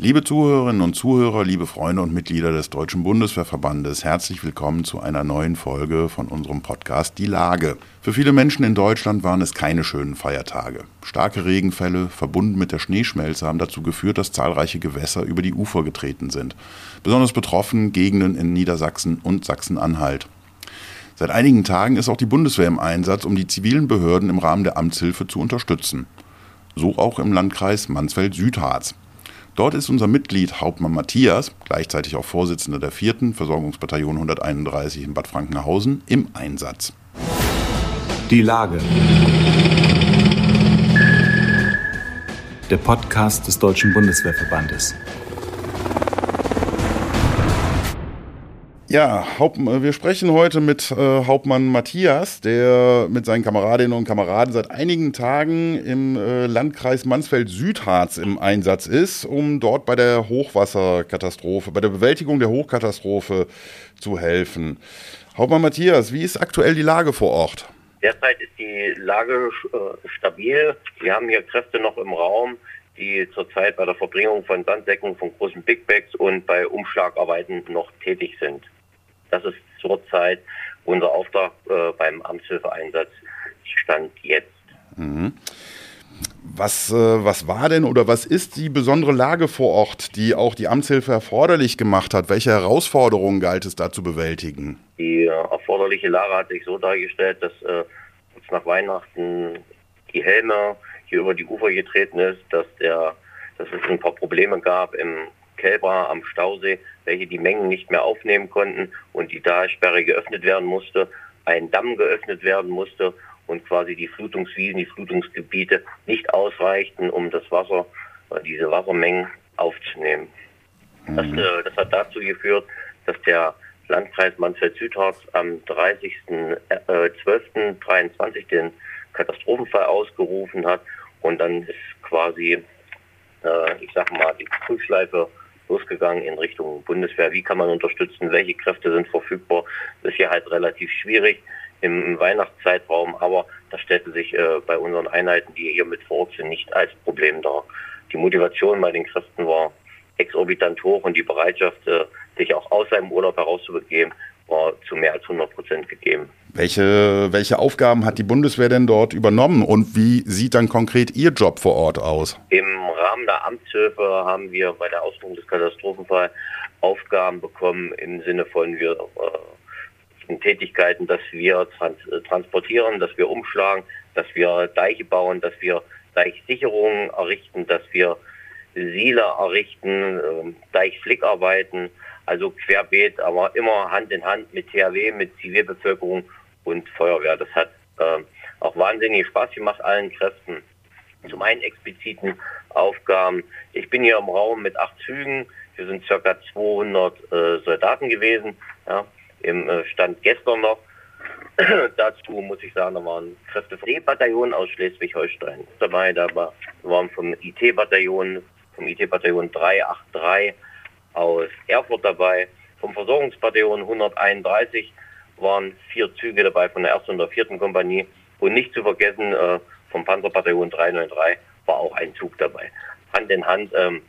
Liebe Zuhörerinnen und Zuhörer, liebe Freunde und Mitglieder des Deutschen Bundeswehrverbandes, herzlich willkommen zu einer neuen Folge von unserem Podcast Die Lage. Für viele Menschen in Deutschland waren es keine schönen Feiertage. Starke Regenfälle, verbunden mit der Schneeschmelze, haben dazu geführt, dass zahlreiche Gewässer über die Ufer getreten sind. Besonders betroffen Gegenden in Niedersachsen und Sachsen-Anhalt. Seit einigen Tagen ist auch die Bundeswehr im Einsatz, um die zivilen Behörden im Rahmen der Amtshilfe zu unterstützen. So auch im Landkreis Mansfeld-Südharz. Dort ist unser Mitglied Hauptmann Matthias, gleichzeitig auch Vorsitzender der 4. Versorgungsbataillon 131 in Bad Frankenhausen, im Einsatz. Die Lage. Der Podcast des Deutschen Bundeswehrverbandes. Ja, Haupt, äh, wir sprechen heute mit äh, Hauptmann Matthias, der mit seinen Kameradinnen und Kameraden seit einigen Tagen im äh, Landkreis Mansfeld-Südharz im Einsatz ist, um dort bei der Hochwasserkatastrophe, bei der Bewältigung der Hochkatastrophe zu helfen. Hauptmann Matthias, wie ist aktuell die Lage vor Ort? Derzeit ist die Lage äh, stabil. Wir haben hier Kräfte noch im Raum, die zurzeit bei der Verbringung von Sandsäcken von großen Big Bags und bei Umschlagarbeiten noch tätig sind. Das ist zurzeit unser Auftrag äh, beim Amtshilfeeinsatz Stand jetzt. Mhm. Was, äh, was war denn oder was ist die besondere Lage vor Ort, die auch die Amtshilfe erforderlich gemacht hat? Welche Herausforderungen galt es da zu bewältigen? Die äh, erforderliche Lage hat sich so dargestellt, dass äh, nach Weihnachten die Helme hier über die Ufer getreten ist, dass, der, dass es ein paar Probleme gab im Kälber am Stausee, welche die Mengen nicht mehr aufnehmen konnten und die Talsperre geöffnet werden musste, ein Damm geöffnet werden musste und quasi die Flutungswiesen, die Flutungsgebiete nicht ausreichten, um das Wasser, äh, diese Wassermengen aufzunehmen. Mhm. Das, äh, das hat dazu geführt, dass der Landkreis Mansfeld-Südharz am 30.12.23 äh, den Katastrophenfall ausgerufen hat und dann ist quasi, äh, ich sag mal, die Prüfschleife losgegangen in Richtung Bundeswehr. Wie kann man unterstützen? Welche Kräfte sind verfügbar? Das ist hier halt relativ schwierig im, Weihnachtszeitraum, aber das stellte sich äh, bei unseren Einheiten, die hier mit vor Ort sind, nicht als Problem dar. Die Motivation bei den Kräften war exorbitant hoch und die Bereitschaft, äh, sich auch aus seinem Urlaub herauszubegeben, war zu mehr als 100 Prozent gegeben. Welche, welche Aufgaben hat die Bundeswehr denn dort übernommen und wie sieht dann konkret Ihr Job vor Ort aus? Im Rahmen der Amtshilfe haben wir bei der Ausführung des Katastrophenfalls Aufgaben bekommen im Sinne von wir äh, Tätigkeiten, dass wir trans äh, transportieren, dass wir umschlagen, dass wir Deiche bauen, dass wir Deichsicherungen errichten, dass wir Siele errichten, äh, Deichflickarbeiten, also querbeet, aber immer Hand in Hand mit THW, mit Zivilbevölkerung und Feuerwehr. Das hat äh, auch wahnsinnig Spaß gemacht allen Kräften. Zum einen expliziten Aufgaben. Ich bin hier im Raum mit acht Zügen. Wir sind circa 200 äh, Soldaten gewesen. Ja, Im äh, Stand gestern noch. Dazu muss ich sagen, da waren Kräfte vom E-Bataillon aus Schleswig-Holstein dabei. Da waren vom IT-Bataillon, vom IT-Bataillon 383 aus Erfurt dabei. Vom Versorgungsbataillon 131 waren vier Züge dabei von der ersten und der vierten Kompanie. Und nicht zu vergessen, äh, vom Panzerbataillon 393 war auch ein Zug dabei. Hand in Hand ähm,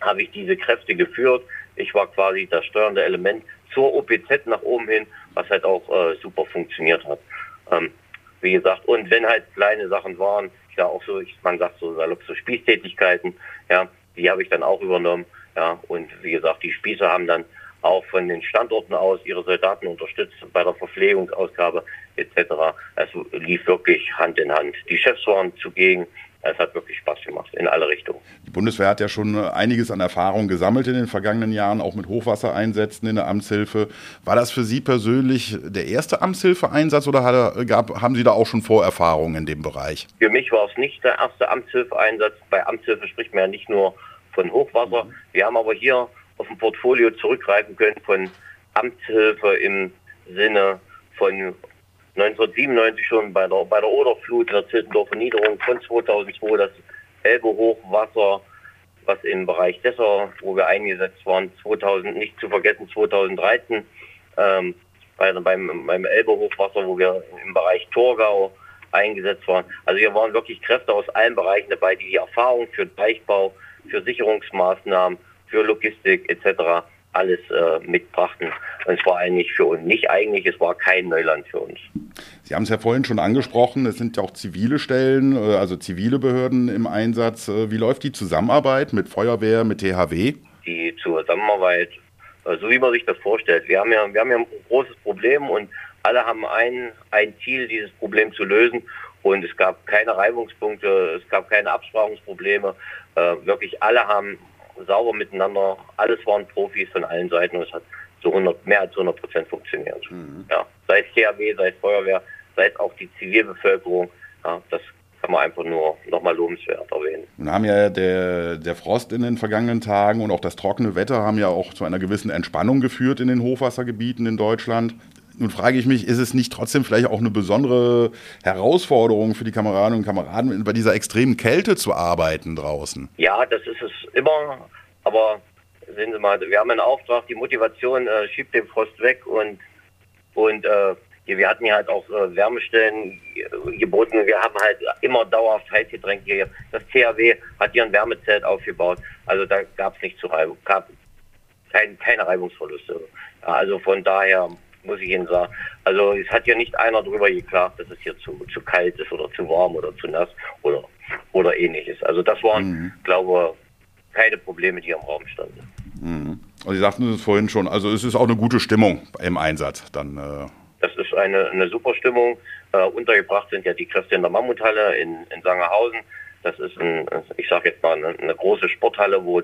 habe ich diese Kräfte geführt. Ich war quasi das steuernde Element zur OPZ nach oben hin, was halt auch äh, super funktioniert hat. Ähm, wie gesagt, und wenn halt kleine Sachen waren, ja auch so, ich, man sagt so salopp so Spießtätigkeiten, ja, die habe ich dann auch übernommen. Ja, und wie gesagt, die Spießer haben dann auch von den Standorten aus ihre Soldaten unterstützt bei der Verpflegungsausgabe etc. Es lief wirklich Hand in Hand. Die Chefs waren zugegen. Es hat wirklich Spaß gemacht in alle Richtungen. Die Bundeswehr hat ja schon einiges an Erfahrung gesammelt in den vergangenen Jahren, auch mit Hochwassereinsätzen in der Amtshilfe. War das für Sie persönlich der erste Amtshilfeeinsatz oder hat, gab, haben Sie da auch schon Vorerfahrungen in dem Bereich? Für mich war es nicht der erste Amtshilfeeinsatz. Bei Amtshilfe spricht man ja nicht nur von Hochwasser. Mhm. Wir haben aber hier auf ein Portfolio zurückgreifen können von Amtshilfe im Sinne von 1997 schon bei der, bei der Oderflut in der Zittendorfer Niederung von 2002 das Elbe-Hochwasser, was im Bereich Dessau, wo wir eingesetzt waren, 2000, nicht zu vergessen 2013, ähm, bei, beim, beim Elbe-Hochwasser, wo wir im Bereich Torgau eingesetzt waren. Also hier waren wirklich Kräfte aus allen Bereichen dabei, die die Erfahrung für Deichbau für Sicherungsmaßnahmen, für Logistik etc. alles äh, mitbrachten. Und es war eigentlich für uns, nicht eigentlich, es war kein Neuland für uns. Sie haben es ja vorhin schon angesprochen, es sind ja auch zivile Stellen, äh, also zivile Behörden im Einsatz. Äh, wie läuft die Zusammenarbeit mit Feuerwehr, mit THW? Die Zusammenarbeit, so wie man sich das vorstellt. Wir haben ja, wir haben ja ein großes Problem und alle haben ein, ein Ziel, dieses Problem zu lösen. Und es gab keine Reibungspunkte, es gab keine Absprachungsprobleme. Äh, wirklich alle haben sauber miteinander, alles waren Profis von allen Seiten und es hat zu 100, mehr als 100 Prozent funktioniert. Mhm. Ja, sei es THW, sei es Feuerwehr, sei es auch die Zivilbevölkerung. Ja, das kann man einfach nur nochmal lobenswert erwähnen. Nun haben ja der, der Frost in den vergangenen Tagen und auch das trockene Wetter haben ja auch zu einer gewissen Entspannung geführt in den Hochwassergebieten in Deutschland. Nun frage ich mich, ist es nicht trotzdem vielleicht auch eine besondere Herausforderung für die Kameradinnen und Kameraden, bei dieser extremen Kälte zu arbeiten draußen? Ja, das ist es immer. Aber sehen Sie mal, wir haben einen Auftrag, die Motivation äh, schiebt den Frost weg und, und äh, wir hatten ja halt auch äh, Wärmestellen geboten. Wir haben halt immer dauerhaft Heißgetränke hier. Das THW hat hier ein Wärmezelt aufgebaut. Also da gab es nicht zu Reibung, gab kein, keine Reibungsverluste. Ja, also von daher muss ich Ihnen sagen. Also es hat ja nicht einer darüber geklagt, dass es hier zu, zu kalt ist oder zu warm oder zu nass oder, oder ähnliches. Also das waren, mhm. glaube keine Probleme, die im Raum standen. Mhm. Also Sie sagten es vorhin schon, also es ist auch eine gute Stimmung im Einsatz dann. Äh das ist eine, eine super Stimmung. Äh, untergebracht sind ja die Kräfte in der Mammuthalle in, in Sangerhausen. Das ist, ein, ich sage jetzt mal, eine, eine große Sporthalle, wo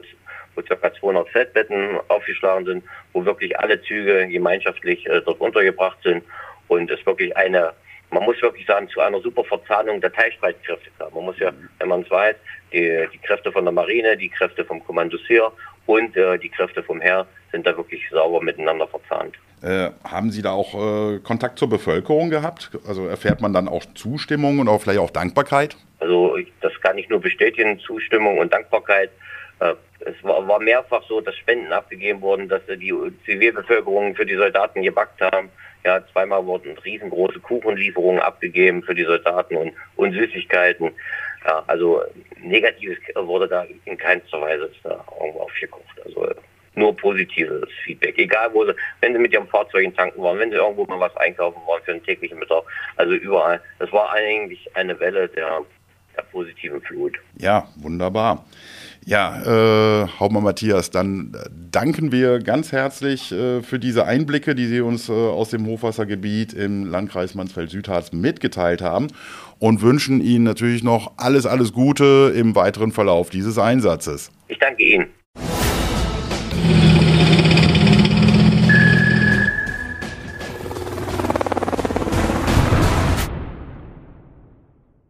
wo ca. 200 Feldbetten aufgeschlagen sind, wo wirklich alle Züge gemeinschaftlich äh, dort untergebracht sind und es wirklich eine, man muss wirklich sagen, zu einer super Verzahnung der Teilstreitkräfte kam. Man muss ja, wenn man es weiß, die, die Kräfte von der Marine, die Kräfte vom Kommando Sir und äh, die Kräfte vom Heer sind da wirklich sauber miteinander verzahnt. Äh, haben Sie da auch äh, Kontakt zur Bevölkerung gehabt? Also erfährt man dann auch Zustimmung und auch vielleicht auch Dankbarkeit? Also das kann ich nur bestätigen, Zustimmung und Dankbarkeit. Äh, es war, mehrfach so, dass Spenden abgegeben wurden, dass die Zivilbevölkerung für die Soldaten gebackt haben. Ja, zweimal wurden riesengroße Kuchenlieferungen abgegeben für die Soldaten und, und Süßigkeiten. Ja, also Negatives wurde da in keinster Weise da irgendwo aufgekocht. Also nur positives Feedback. Egal wo sie, wenn sie mit ihrem Fahrzeug in tanken waren, wenn sie irgendwo mal was einkaufen waren für einen täglichen Bedarf. Also überall. Das war eigentlich eine Welle der, der positiven Flut. Ja, wunderbar. Ja, äh, Hauptmann Matthias, dann danken wir ganz herzlich äh, für diese Einblicke, die Sie uns äh, aus dem Hochwassergebiet im Landkreis Mansfeld-Südharz mitgeteilt haben und wünschen Ihnen natürlich noch alles, alles Gute im weiteren Verlauf dieses Einsatzes. Ich danke Ihnen.